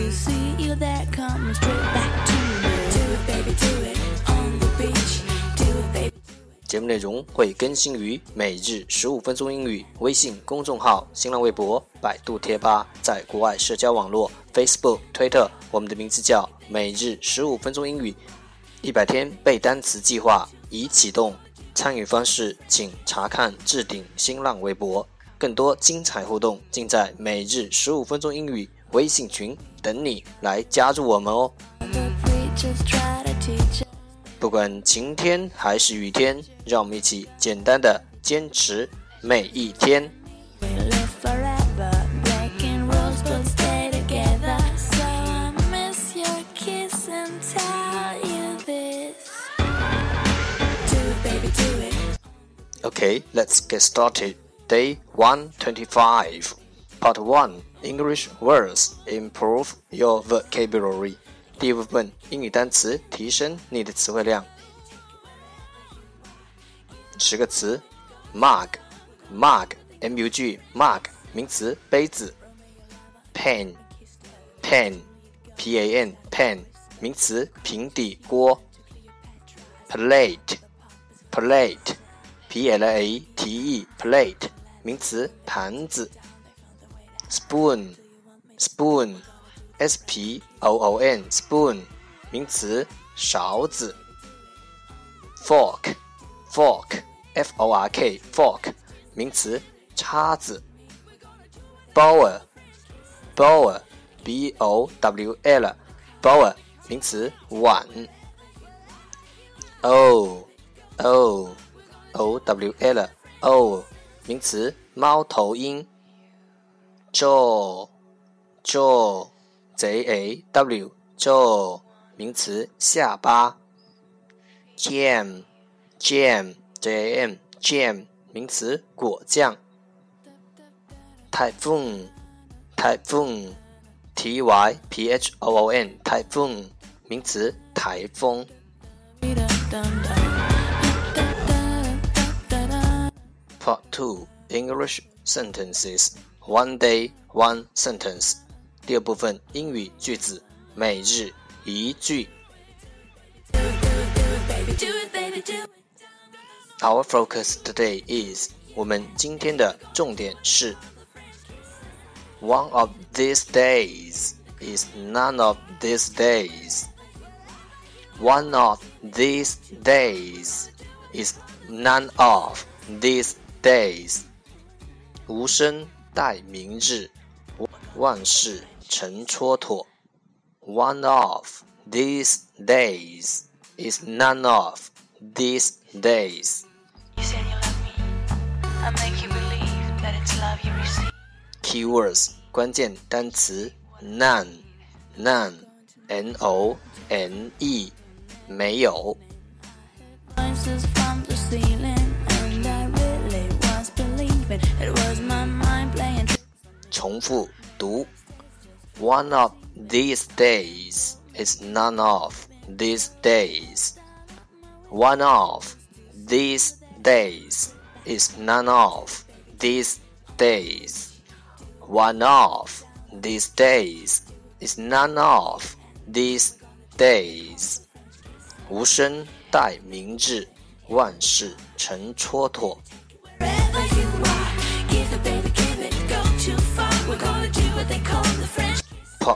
You see you there coming straight back to me. Do it, baby, do it on the beach. Do it, baby. 节目内容会更新于每日十五分钟英语微信公众号、新浪微博、百度贴吧，在国外社交网络 Facebook、推特，我们的名字叫每日十五分钟英语，一百天背单词计划已启动。参与方式请查看置顶新浪微博，更多精彩互动尽在每日十五分钟英语微信群等你来加入我们哦。 The preachers try to teach us. 不管晴天还是雨天，让我们一起简单的坚持每一天。 We live forever, breaking rules but stay together. So I miss your kiss and tell you this. Do it, baby, do it. Okay, let's get started. Day 125. Part 1 English words improve your vocabulary. 第一部分英语单词提升你的词汇量。十个词：mug mug m u g mug 名词杯子；pan pan p a n pan 名词平底锅；plate plate p l a t e plate 名词盘子 spoon spoon s p o o n spoon 名词勺子 fork fork f o r k fork 名词叉子 bower bower b o w l bower 名词碗 o o o w l o 名词猫头鹰。；jaw jaw j a w jaw 名词下巴；jam jam j a m jam 名词果酱；typhoon typhoon t y p h o o n typhoon 名词台风。Part 2 English sentences One day one sentence 第二部分英语句子每日一句 Baby, do it, baby, do it. Our focus today is 我们今天的重点是 One of these days is none of these days One of these days is none of these days 无声 待明日，万事成蹉跎。One of these days is none of these days. You said you love me. I make you believe that it's love you receive. Keywords 关键单词 none none n o n e 没有重复读 One of these days is none of these days. One of these days is none of these days. One of these days is none of these days. 无声待明日，万事成蹉跎。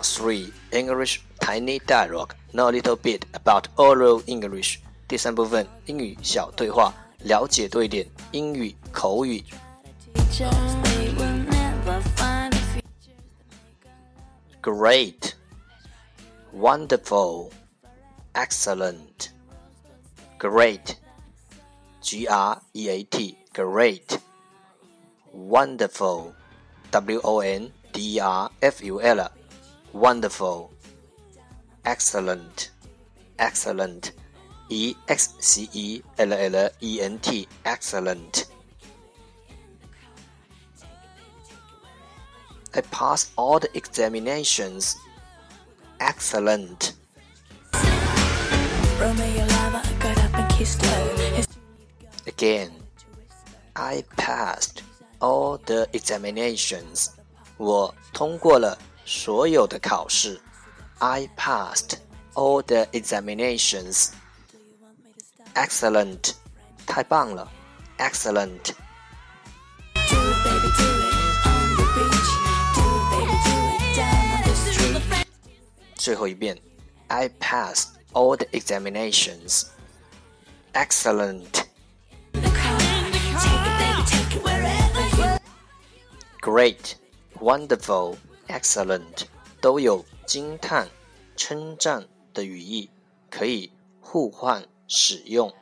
Part 3 English Tiny Dialogue Know a little bit about oral English 第三部分英语小对话，了解多一点英语口语。 Teachers, they will never find a future. Great, wonderful, excellent, great, G R E A T, great, wonderful, W O N D E R F U L, wonderful, excellent, excellent, e x c e l l e n t, excellent. I passed all the examinations. Excellent. Romeo lover got up and kissed her. His Again, I passed all the examinations. 我通过了 所有的考试。I passed all the examinations. Excellent，太棒了。Excellent。 do it, baby, do it on the beach. Do it, baby, do it down on the street. 最后一遍，I passed all the examinations. Excellent. The car, take it, baby, take it wherever you. Great, wonderful, Excellent 都有惊叹、称赞的语义，可以互换使用。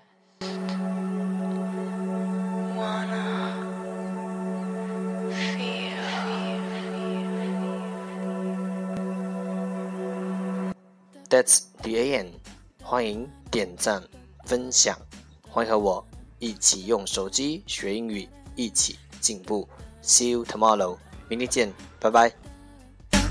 That's the end。欢迎点赞、分享，欢迎和我一起用手机学英语，一起进步。See you tomorrow，明天见，拜拜。